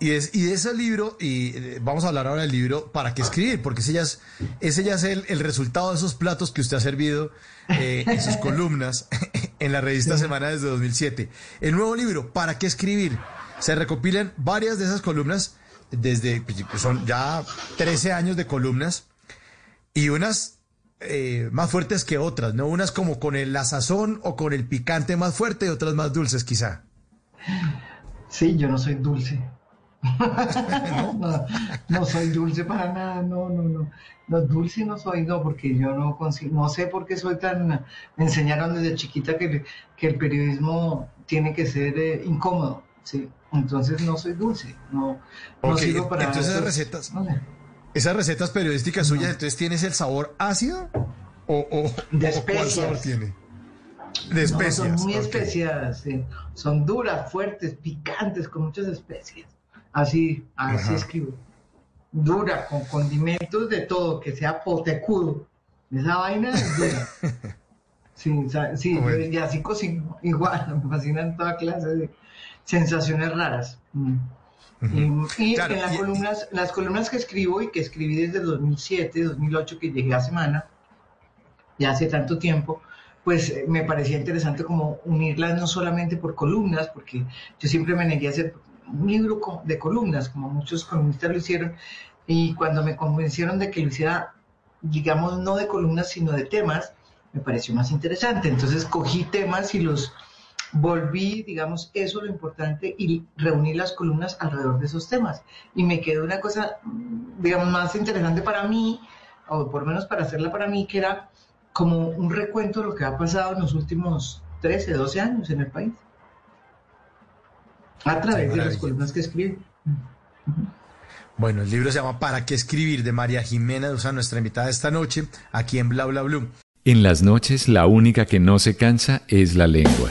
Y, es, y de ese libro, y eh, vamos a hablar ahora del libro, ¿para qué escribir? Porque ese ya es, ese ya es el, el resultado de esos platos que usted ha servido eh, en sus columnas en la revista Semana desde 2007. El nuevo libro, ¿para qué escribir? Se recopilan varias de esas columnas desde, pues, son ya 13 años de columnas y unas eh, más fuertes que otras, ¿no? Unas como con el, la sazón o con el picante más fuerte y otras más dulces quizá. Sí, yo no soy dulce. ¿No? no, soy dulce para nada, no, no, no. No, dulce no soy, no, porque yo no consigo, no sé por qué soy tan, me enseñaron desde chiquita que, que el periodismo tiene que ser eh, incómodo, sí. Entonces no soy dulce, no, no sirvo para... Entonces esas recetas, esas recetas periodísticas suyas, entonces ¿tienes el sabor ácido o, o, de o cuál sabor tiene? De especias. son muy ok. especiadas, son duras, fuertes, picantes, con muchas especias. Así, así Ajá. escribo. Dura, con condimentos de todo, que sea potecudo. Esa vaina es dura. Sí, sí Bueno. y así cocino igual, me fascinan toda clase de sensaciones raras. Mm. Y, y Claro, en las columnas, las columnas que escribo y que escribí desde 2007, 2008, que llegué a Semana, ya hace tanto tiempo, pues eh, me parecía interesante como unirlas no solamente por columnas, porque yo siempre me negué a hacer un libro de columnas, como muchos columnistas lo hicieron, y cuando me convencieron de que lo hiciera, digamos, no de columnas, sino de temas, me pareció más interesante. Entonces cogí temas y los volví, digamos, eso lo importante, y reuní las columnas alrededor de esos temas. Y me quedó una cosa, digamos, más interesante para mí, o por lo menos para hacerla para mí, que era como un recuento de lo que ha pasado en los últimos 13, 12 años en el país. A través de las columnas que escribí. Bueno, el libro se llama ¿Para qué escribir? de María Jimena Duzán, nuestra invitada esta noche, aquí en Bla Bla Blue. En las noches la única que no se cansa es la lengua.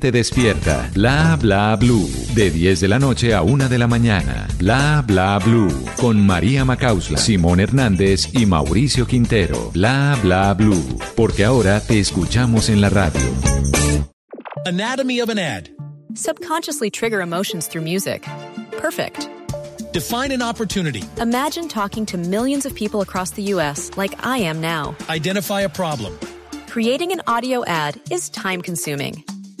gente despierta. Bla bla blue, de 10 de la noche a 1 de la mañana. Bla bla blue, con María Macausla, Simón Hernández y Mauricio Quintero. Bla bla blue, porque ahora te escuchamos en la radio. Anatomy of an ad. Subconsciously trigger emotions through music. Perfect. Define an opportunity. Imagine talking to millions of people across the U.S. like I am now. Identify a problem. Creating an audio ad is time consuming.